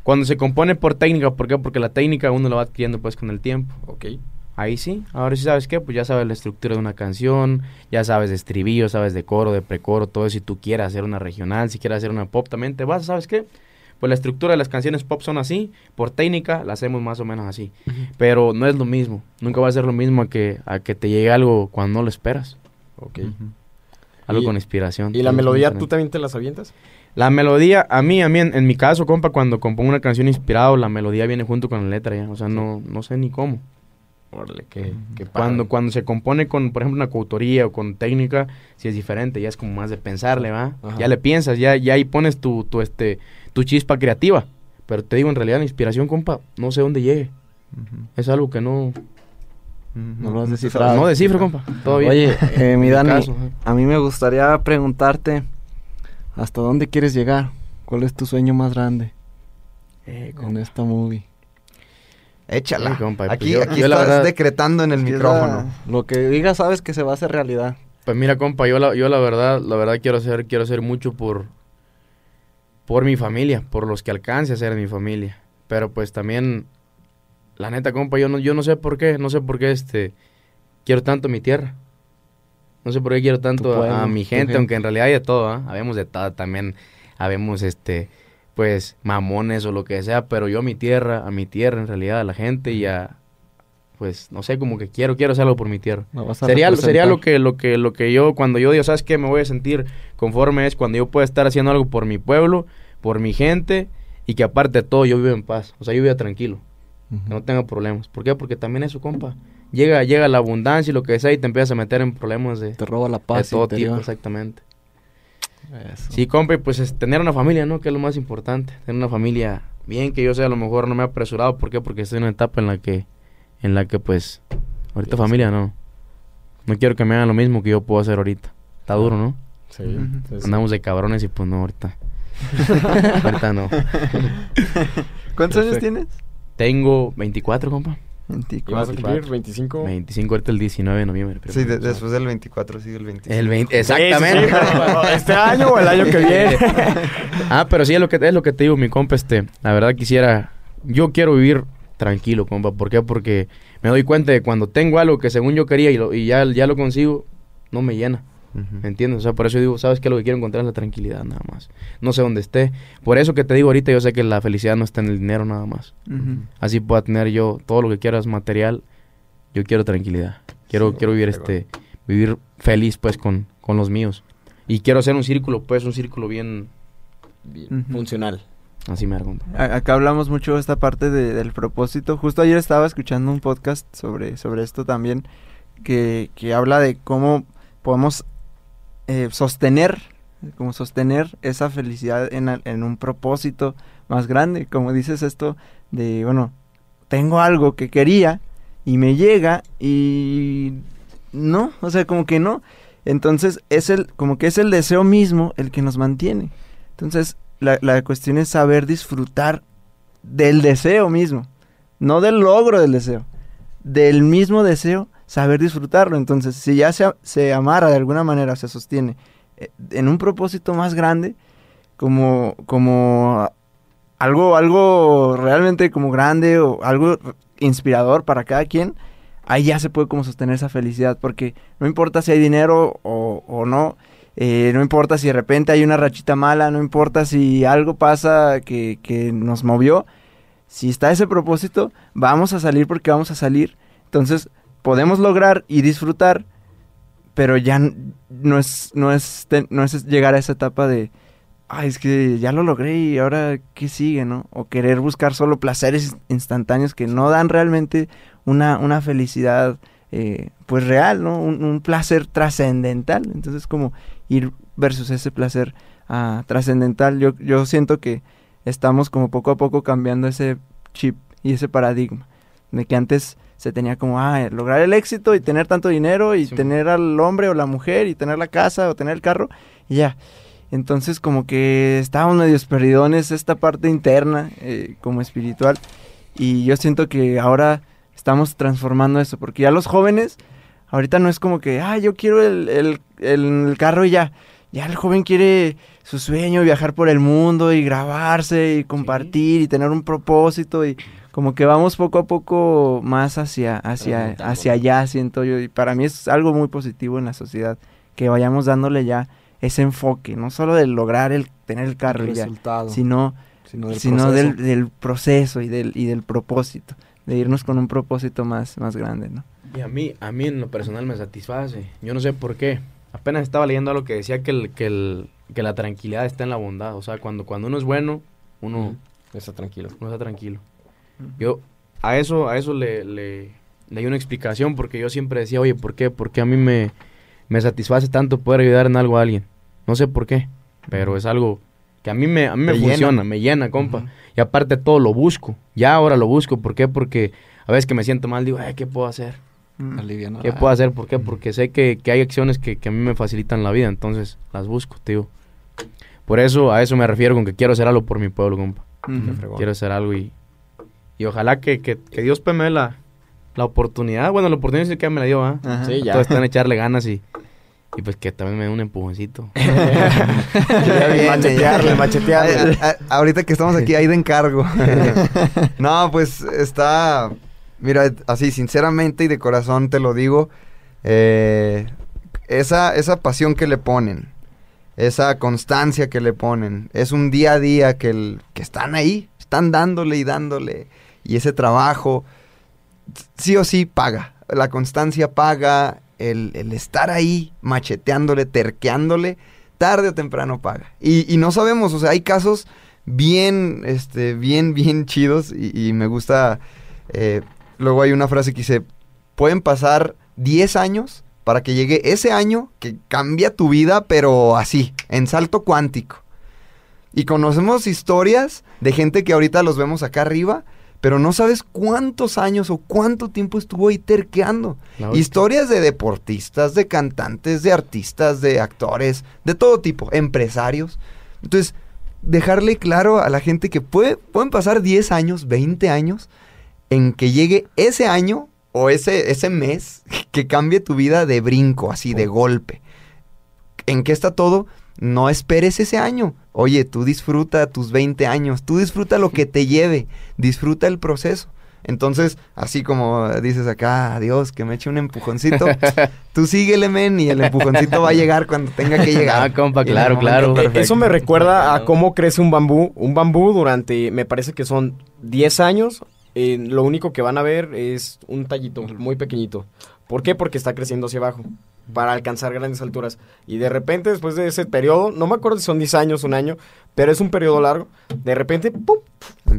Cuando se compone por técnica, ¿por qué? Porque la técnica uno la va adquiriendo pues con el tiempo. Ok. Ahí sí, ahora sí sabes qué, pues ya sabes la estructura de una canción, ya sabes de estribillo, sabes de coro, de precoro, todo eso. Si tú quieres hacer una regional, si quieres hacer una pop, también te vas, ¿sabes qué? Pues la estructura de las canciones pop son así, por técnica la hacemos más o menos así. Pero no es lo mismo, nunca va a ser lo mismo a que, a que te llegue algo cuando no lo esperas. Ok. Algo Y- con inspiración. ¿Y la melodía tú también te las avientas? La melodía, a mí, a mí, en, en mi caso, compa, cuando compongo una canción inspirado, la melodía viene junto con la letra ya. O sea, no, no sé ni cómo. Qué padre. Cuando, cuando se compone con, por ejemplo, una coautoría o con técnica, si es diferente, ya es como más de pensarle, ¿va? Ajá. Ya le piensas, ya, ya ahí pones tu, tu, este, tu chispa creativa. Pero te digo, en realidad la inspiración, compa, no sé dónde llegue. Es algo que no... No lo has descifrado. No descifro, compa. Todo bien. Oye, eh, mi Dani, caso, a mí me gustaría preguntarte, ¿hasta dónde quieres llegar? ¿Cuál es tu sueño más grande Eh, con esta movie? Échala. Sí, compa, pues aquí yo- aquí yo estás verdad- decretando en el micrófono. la- Lo que digas sabes que se va a hacer realidad. Pues mira, compa, yo la, yo la verdad, la verdad quiero hacer, quiero hacer mucho por, por mi familia, por los que alcance a ser mi familia. Pero pues también, la neta, compa, yo no, yo no sé por qué, no sé por qué este, quiero tanto mi tierra. No sé por qué quiero tanto pueblo, a, a mi gente, gente. aunque en realidad hay de todo, ¿ah? Habemos de todo también, habemos este, pues, mamones o lo que sea, pero yo a mi tierra, a mi tierra en realidad, a la gente y a, pues, no sé, como que quiero, quiero hacer algo por mi tierra. Sería, sería lo que lo que lo que yo cuando yo digo, ¿sabes qué? Me voy a sentir conforme es cuando yo pueda estar haciendo algo por mi pueblo, por mi gente y que aparte de todo yo vivo en paz, o sea, yo vivo tranquilo, que no tenga problemas. ¿Por qué? Porque también eso, compa. Llega llega la abundancia y lo que sea y te empiezas a meter en problemas de, Te roba la de paz todo interior. tipo, exactamente. Eso. Sí, compa, y pues es tener una familia, ¿no? Que es lo más importante. Tener una familia bien, que yo sé, a lo mejor no me he apresurado. ¿Por qué? Porque estoy en una etapa en la que, en la que pues, ahorita familia no. No quiero que me hagan lo mismo que yo puedo hacer ahorita. Está duro, ¿no? Sí. Andamos de cabrones y pues no, ahorita. ahorita no. ¿Cuántos años tienes? Tengo 24, compa. ¿Y vas a 24. cumplir 25? 25 ahorita el 19 de noviembre. pero- Sí, de- después del 24 sigue el 25. El 20, Sí, sí, sí, exactamente. pero, ¿Este año o el año que viene? ah, pero sí es lo que es lo que te digo, mi compa, este, la verdad quisiera, yo quiero vivir tranquilo, compa, ¿por qué? Porque me doy cuenta de cuando tengo algo que según yo quería y, lo- y ya, ya lo consigo, no me llena, Ujú. ¿me entiendes? O sea, por eso digo, ¿sabes qué? Lo que quiero encontrar es la tranquilidad, nada más. No sé dónde esté. Por eso que te digo ahorita, yo sé que la felicidad no está en el dinero, nada más. Así pueda tener yo todo lo que quiera es material, yo quiero tranquilidad. Quiero, Sí, quiero vivir este, vivir feliz pues con, con los míos. Y quiero hacer un círculo, pues un círculo bien. Funcional. así me hago. A- Acá hablamos mucho de esta parte de- del propósito. Justo ayer estaba escuchando un podcast sobre, sobre esto también, que, que habla de cómo podemos eh, sostener, como sostener esa felicidad en, en un propósito más grande. Como dices esto de, bueno, tengo algo que quería y me llega y no, o sea, como que no. Entonces es el, como que es el deseo mismo el que nos mantiene. Entonces, la, la cuestión es saber disfrutar del deseo mismo, no del logro del deseo, del mismo deseo, saber disfrutarlo. Entonces, si ya se, se amarra de alguna manera, se sostiene eh, en un propósito más grande, como, como algo, algo realmente como grande o algo inspirador para cada quien, ahí ya se puede como sostener esa felicidad, porque no importa si hay dinero o, o no, eh, no importa si de repente hay una rachita mala, no importa si algo pasa que, que nos movió, si está ese propósito, vamos a salir porque vamos a salir. Entonces, podemos lograr y disfrutar, pero ya no es, no es, no es llegar a esa etapa de, ay, es que ya lo logré y ahora qué sigue, ¿no? O querer buscar solo placeres instantáneos que no dan realmente una, una felicidad, eh, pues real, ¿no? Un, un placer trascendental. Entonces, como ir versus ese placer ah, trascendental, yo, yo siento que estamos como poco a poco cambiando ese chip y ese paradigma de que antes se tenía como, ah, lograr el éxito y tener tanto dinero y Sí. tener al hombre o la mujer y tener la casa o tener el carro y ya. Entonces como que estábamos medio perdidones esta parte interna eh, como espiritual y yo siento que ahora estamos transformando eso porque ya los jóvenes ahorita no es como que, ah, yo quiero el, el, el carro y ya. Ya el joven quiere su sueño, viajar por el mundo y grabarse y compartir y tener un propósito y como que vamos poco a poco más hacia, hacia, hacia allá, siento yo. Y para mí es algo muy positivo en la sociedad, que vayamos dándole ya ese enfoque, no solo de lograr el tener el carro y ya, resultado. sino, sino del sino proceso. del, del proceso y del, y del propósito, de irnos con un propósito más, más grande, ¿no? Y a mí, a mí en lo personal me satisface. Yo no sé por qué. Apenas estaba leyendo algo que decía que, el, que, el, que la tranquilidad está en la bondad. O sea, cuando, cuando uno es bueno, uno, Está tranquilo. uno está tranquilo. Yo a eso, a eso le, le, le di una explicación porque yo siempre decía, oye, ¿por qué? ¿Por qué a mí me, me satisface tanto poder ayudar en algo a alguien? No sé por qué, pero es algo que a mí me, a mí me Te llena. funciona, me llena, compa. Y aparte de todo lo busco. Ya ahora lo busco. ¿Por qué? Porque a veces que me siento mal digo, ay, ¿qué puedo hacer? Mm. ¿Qué puedo hacer? ¿Por qué? Porque sé que, que hay acciones que, que a mí me facilitan la vida, entonces las busco, tío. Por eso, a eso me refiero con que quiero hacer algo por mi pueblo, compa. Ujú. Quiero hacer algo y, y ojalá que, que, que Dios pues, me dé la, la oportunidad. Bueno, la oportunidad sí que me la dio, ¿ah? Sí, ya. Todos están a echarle ganas y, y pues que también me dé un empujoncito. Machetearle, ya. machetearle. A- a- ahorita que estamos aquí, ahí de encargo. no, pues está. Mira, así, sinceramente y de corazón te lo digo. eh, esa, esa pasión que le ponen, esa constancia que le ponen, es un día a día que, el- que están ahí, están dándole y dándole. Y ese trabajo, sí o sí, paga. La constancia paga, el, estar ahí macheteándole, terqueándole, tarde o temprano paga. Y, no sabemos, o sea, hay casos bien, este, bien, bien chidos y, y me gusta, eh, luego hay una frase que dice, pueden pasar 10 años para que llegue ese año que cambia tu vida, pero así, en salto cuántico. Y conocemos historias de gente que ahorita los vemos acá arriba, pero no sabes cuántos años o cuánto tiempo estuvo ahí terqueando. Historias de deportistas, de cantantes, de artistas, de actores, de todo tipo, empresarios. Entonces, dejarle claro a la gente que puede, pueden pasar 10 años, 20 años, en que llegue ese año o ese, ese mes que cambie tu vida de brinco, así, de golpe. ¿En qué está todo? No esperes ese año. Oye, tú disfruta tus 20 años, tú disfruta lo que te lleve, disfruta el proceso. Entonces, así como dices acá, adiós, que me eche un empujoncito, tú síguele, men, y el empujoncito va a llegar cuando tenga que llegar. Ah, compa, claro, claro. perfecto. Eso me recuerda a cómo crece un bambú. Un bambú durante, me parece que son 10 años. eh, lo único que van a ver es un tallito muy pequeñito. ¿Por qué? Porque está creciendo hacia abajo. Para alcanzar grandes alturas. Y de repente, después de ese periodo, no me acuerdo si son 10 años, un año, pero es un periodo largo. De repente, ¡pum!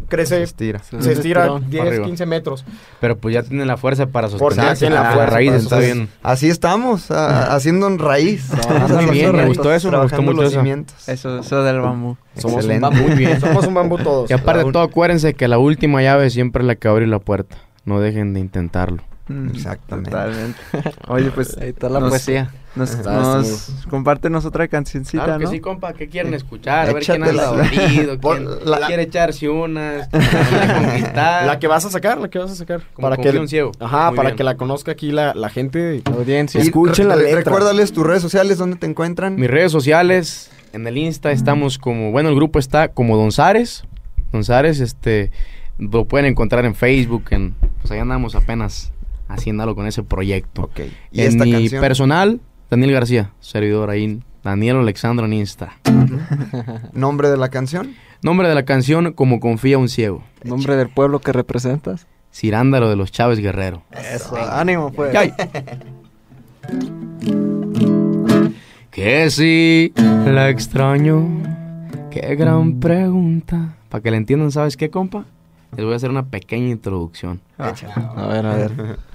crece, Se estira. se estira Para 10, arriba. 15 metros. Pero pues ya tienen la fuerza para Porque sostenerse. tienen la fuerza raíz sostenerse. bien. Así estamos, a- haciendo en raíz. Trabajando Haciendo bien, me gustó eso, me gustó mucho los eso. cimientos. Eso, eso del bambú. Somos Excelente. un bambú. Muy bien. Somos un bambú todos. Y aparte de todo, acuérdense que la última llave siempre es la que abre la puerta. No dejen de intentarlo. Mm, Exactamente. Totalmente. Oye, pues Ahí está la Nos- poesía. nos, Está, nos compártenos otra cancioncita, Claro que ¿no? sí, compa. ¿Qué quieren escuchar? A ver quién anda dolido, quién la- quiere echarse unas, quién quiere conquistar. La que vas a sacar, la que vas a sacar. Como para que un ciego. Ajá, Muy para bien. que la conozca aquí la, la gente. La audiencia. Escuchen la letra. Recuérdales tus redes sociales, ¿dónde te encuentran? Mis redes sociales, en el Insta estamos como, bueno, el grupo está como Don Zares. Don Zares, este, lo pueden encontrar en Facebook, en, pues ahí andamos apenas haciéndolo con ese proyecto. Ok. ¿Y en esta mi canción? personal, Daniel García, servidor ahí, Daniel Alexandro en Insta. ¿Nombre de la canción? Nombre de la canción, Como confía un ciego. ¿Nombre del pueblo que representas? Cirándaro de los Chávez Guerrero. Eso, ánimo pues. Que si la extraño, qué gran pregunta. Para que la entiendan, ¿sabes qué, compa? Les voy a hacer una pequeña introducción. A ver, a ver.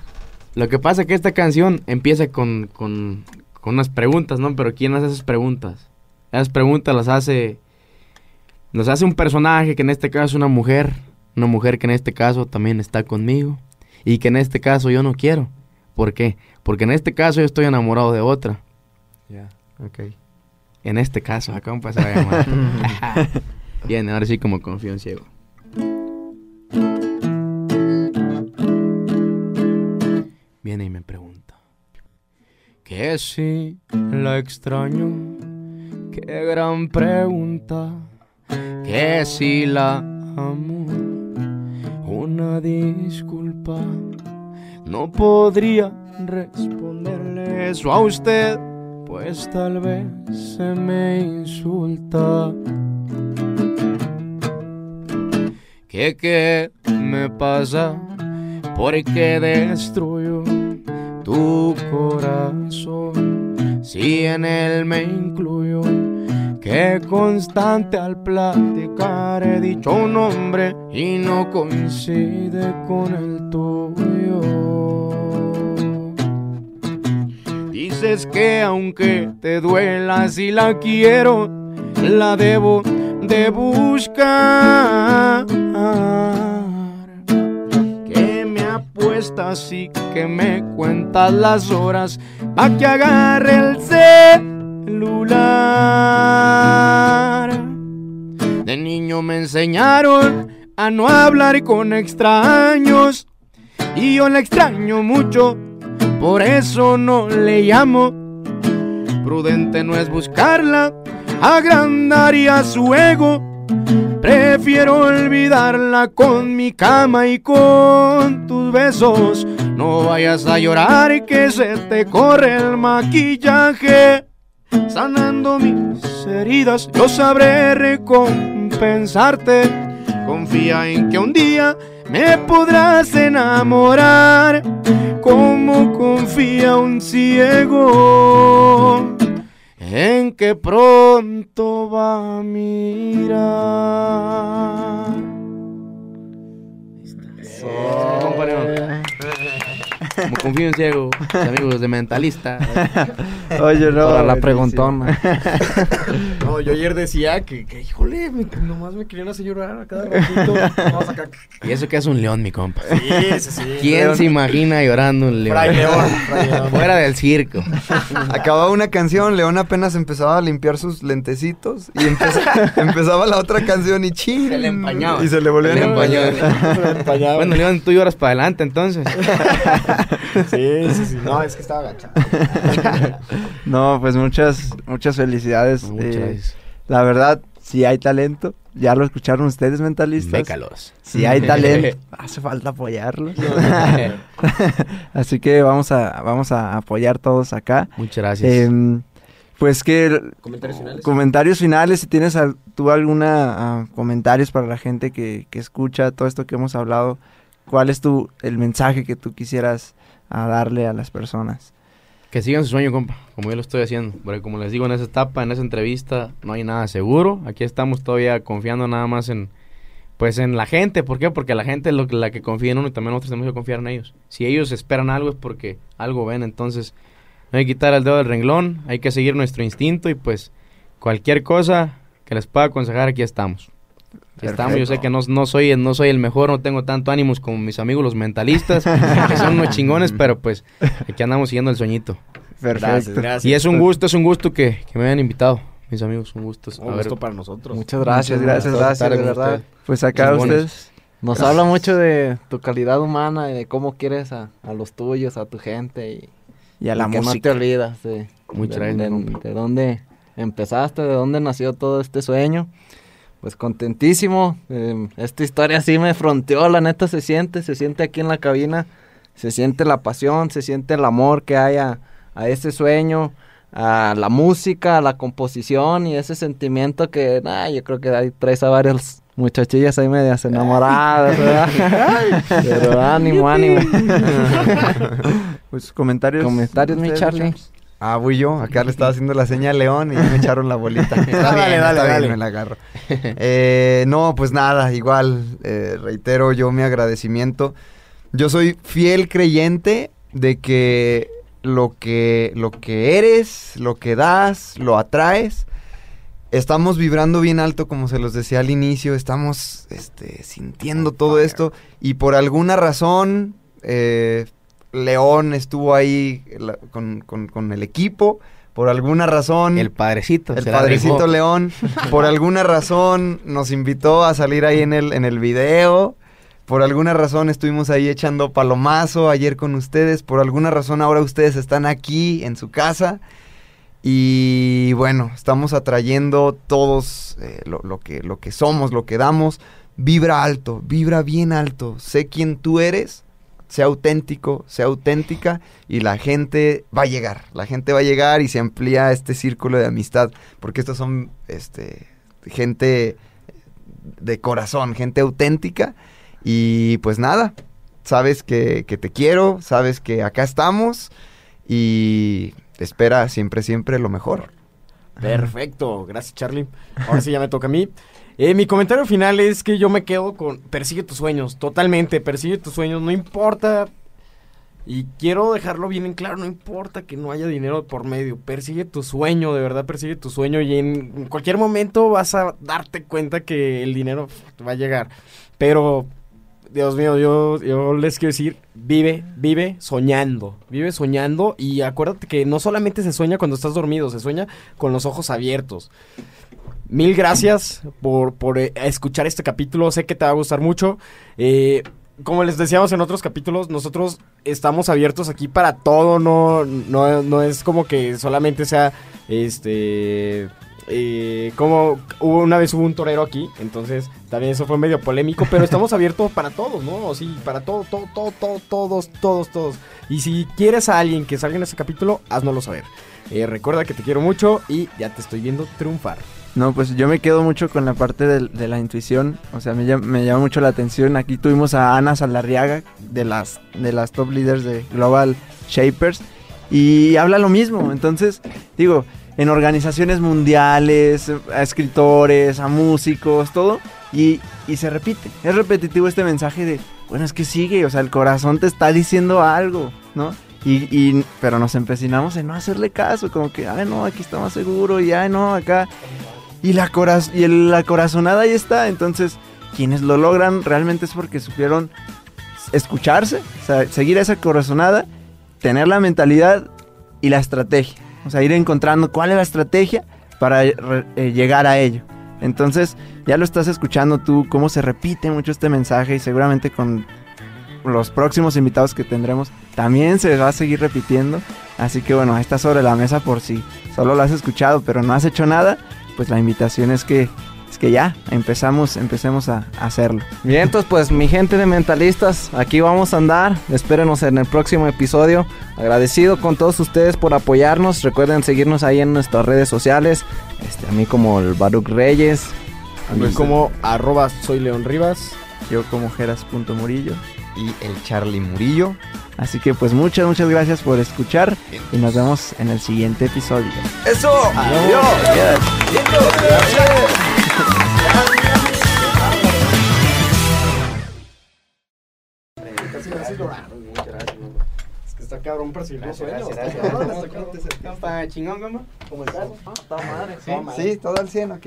Lo que pasa es que esta canción empieza con, con, con unas preguntas, ¿no? Pero ¿quién hace esas preguntas? Esas preguntas las hace... Las hace un personaje que en este caso es una mujer. Una mujer que en este caso también está conmigo. Y que en este caso yo no quiero. ¿Por qué? Porque en este caso yo estoy enamorado de otra. Ok. En este caso, acá un llamar. Bien, ahora sí como confío en ciego. Viene y me pregunta. Que si la extraño, qué gran pregunta. Que si la amo, una disculpa. No podría responderle eso a usted, pues tal vez se me insulta. ¿Qué, qué me pasa? ¿Por qué destruyo tu corazón? Si en él me incluyo, que constante al platicar he dicho un nombre y no coincide con el tuyo. Dices que aunque te duela si la quiero, la debo de buscar. Y que me cuentas las horas pa' que agarre el celular. De niño me enseñaron a no hablar con extraños y yo la extraño mucho, por eso no le llamo. Prudente no es buscarla, agrandaría su ego. Prefiero olvidarla con mi cama y con tus besos. No vayas a llorar que se te corre el maquillaje. Sanando mis heridas, yo sabré recompensarte. Confía en que un día me podrás enamorar. Como confía un ciego en que pronto va a mirar. Como confío en ciego, amigos de mentalista. Oye, no. Para la preguntona. No, yo ayer decía que, que híjole, me- nomás me querían hacer llorar a cada ratito. Vamos acá. Y eso que es un león, mi compa. Sí, sí, sí. ¿Quién León. se imagina llorando un león? Fray León, Fray León. Fuera del circo. Acababa una canción, León apenas empezaba a limpiar sus lentecitos y empeza- empezaba la otra canción y chin. Se le empañaba. Y se le volvían Se a le empañar. Empañaba. Bueno, León, tú lloras para adelante entonces. Sí, sí, sí. No, es que estaba agachado. No, pues muchas, muchas felicidades. Muchas eh, gracias. La verdad, si hay talento, ya lo escucharon ustedes, mentalistas. Bécalos. Si hay talento, hace falta apoyarlos. Así que vamos a, vamos a apoyar todos acá. Muchas gracias. Em, pues que Comentarios finales. comentarios finales, si tienes al- tú alguna ah, comentarios para la gente que, que escucha todo esto que hemos hablado, ¿cuál es tu el mensaje que tú quisieras ah, darle a las personas? Que sigan su sueño, compa, como yo lo estoy haciendo. Porque como les digo en esa etapa, en esa entrevista, no hay nada seguro. Aquí estamos todavía confiando nada más en, pues en la gente. ¿Por qué? Porque la gente es lo la que confía en uno y también nosotros tenemos que confiar en ellos. Si ellos esperan algo es porque algo ven. Entonces, no hay que quitar el dedo del renglón, hay que seguir nuestro instinto y pues cualquier cosa que les pueda aconsejar, aquí estamos. Estamos, yo sé que no, no, soy, no soy el mejor, no tengo tanto ánimos como mis amigos los mentalistas, que son unos chingones, pero pues aquí andamos siguiendo el sueñito. Perfecto. Gracias. Y es un gusto, es un gusto que, que me hayan invitado, mis amigos, un gusto. Un gusto para nosotros. Muchas gracias, Muchas gracias, gracias, de verdad. ustedes. Pues acá ustedes. Nos habla mucho de tu calidad humana y de cómo quieres a, a los tuyos, a tu gente y, Y a la y que no te música. olvidas de, Muchas de, gracias, de- de dónde empezaste, de dónde nació todo este sueño. Pues contentísimo. eh, esta historia sí me fronteó, la neta se siente, se siente aquí en la cabina se siente la pasión, se siente el amor que hay a, a ese sueño, a la música, a la composición y ese sentimiento que, nah, yo creo que ahí traes a varios muchachillas ahí medias enamoradas, ¿verdad? Pero ánimo, ánimo. Pues comentarios. Comentarios, mi Charlie. Ah, voy yo. Acá le estaba haciendo la señal León y ya me echaron la bolita. Está bien, Dale, dale, está bien, dale. me la agarro. Eh, no, pues nada, igual, eh, reitero yo mi agradecimiento. Yo soy fiel creyente de que lo que, lo que eres, lo que das, lo atraes. Estamos vibrando bien alto, como se los decía al inicio, estamos este, sintiendo todo esto y por alguna razón eh, León estuvo ahí la- con, con- con el equipo, por alguna razón... El padrecito. El padrecito. León, por alguna razón, nos invitó a salir ahí en el, en el video. Por alguna razón estuvimos ahí echando palomazo ayer con ustedes. Por alguna razón ahora ustedes están aquí en su casa. Y bueno, estamos atrayendo todos eh, lo, lo que, lo que somos, lo que damos. Vibra alto, vibra bien alto. Sé quién tú eres, sea auténtico, sea auténtica y la gente va a llegar. La gente va a llegar y se amplía este círculo de amistad. Porque estos son este, gente de corazón, gente auténtica. Y pues nada, sabes que, que te quiero, sabes que acá estamos y espera siempre, siempre lo mejor. Perfecto, gracias Charlie. Ahora sí ya me toca a mí. Eh, mi comentario final es que yo me quedo con persigue tus sueños, totalmente, persigue tus sueños, no importa. Y quiero dejarlo bien en claro, no importa que no haya dinero por medio, persigue tu sueño, de verdad persigue tu sueño y en cualquier momento vas a darte cuenta que el dinero va a llegar. Pero, Dios mío, yo, yo les quiero decir, vive, vive soñando, vive soñando y acuérdate que no solamente se sueña cuando estás dormido, se sueña con los ojos abiertos. Mil gracias por, por eh, escuchar este capítulo. Sé que te va a gustar mucho. Eh, como les decíamos en otros capítulos, nosotros estamos abiertos aquí para todo. No, no, no es como que solamente sea este. Eh, como hubo una vez hubo un torero aquí, entonces también eso fue medio polémico, pero estamos abiertos para todos, ¿no? Sí, para todo, todo, todo, todo, todos, todos, todos. Y si quieres a alguien que salga en ese capítulo, haznoslo saber. Eh, recuerda que te quiero mucho y ya te estoy viendo triunfar. No, pues yo me quedo mucho con la parte de, la intuición. O sea, me, me llama mucho la atención. Aquí tuvimos a Ana Salarriaga, de las, de las top leaders de Global Shapers. Y habla lo mismo. Entonces, digo, en organizaciones mundiales, a escritores, a músicos, todo. Y, y se repite. Es repetitivo este mensaje de, bueno, es que sigue. O sea, el corazón te está diciendo algo, ¿no? Y, y- pero nos empecinamos en no hacerle caso, como que, ay no, aquí está más seguro, y ay no, acá. Y la, y la corazonada ahí está. Entonces, quienes lo logran realmente es porque supieron escucharse, o sea, seguir esa corazonada, tener la mentalidad y la estrategia. O sea, ir encontrando cuál es la estrategia para eh, llegar a ello. Entonces, ya lo estás escuchando tú, cómo se repite mucho este mensaje y seguramente con los próximos invitados que tendremos también se va a seguir repitiendo. Así que bueno, está sobre la mesa por si solo lo has escuchado pero no has hecho nada, pues la invitación es que es que ya empezamos, empecemos a, a hacerlo. Bien, entonces pues mi gente de mentalistas, aquí vamos a andar. Espérenos en el próximo episodio. Agradecido con todos ustedes por apoyarnos. Recuerden seguirnos ahí en nuestras redes sociales. Este, a mí como el Baruch Reyes. A mí como arroba soy León Rivas. Yo como Geras.murillo. Y el Charlie Murillo. Así que pues muchas, muchas gracias por escuchar y nos vemos en el siguiente episodio. ¡Eso! Adiós. Es que sueños. Gracias, gracias. Compa, chingón, está madre. Sí, sí, todo al 100, ok.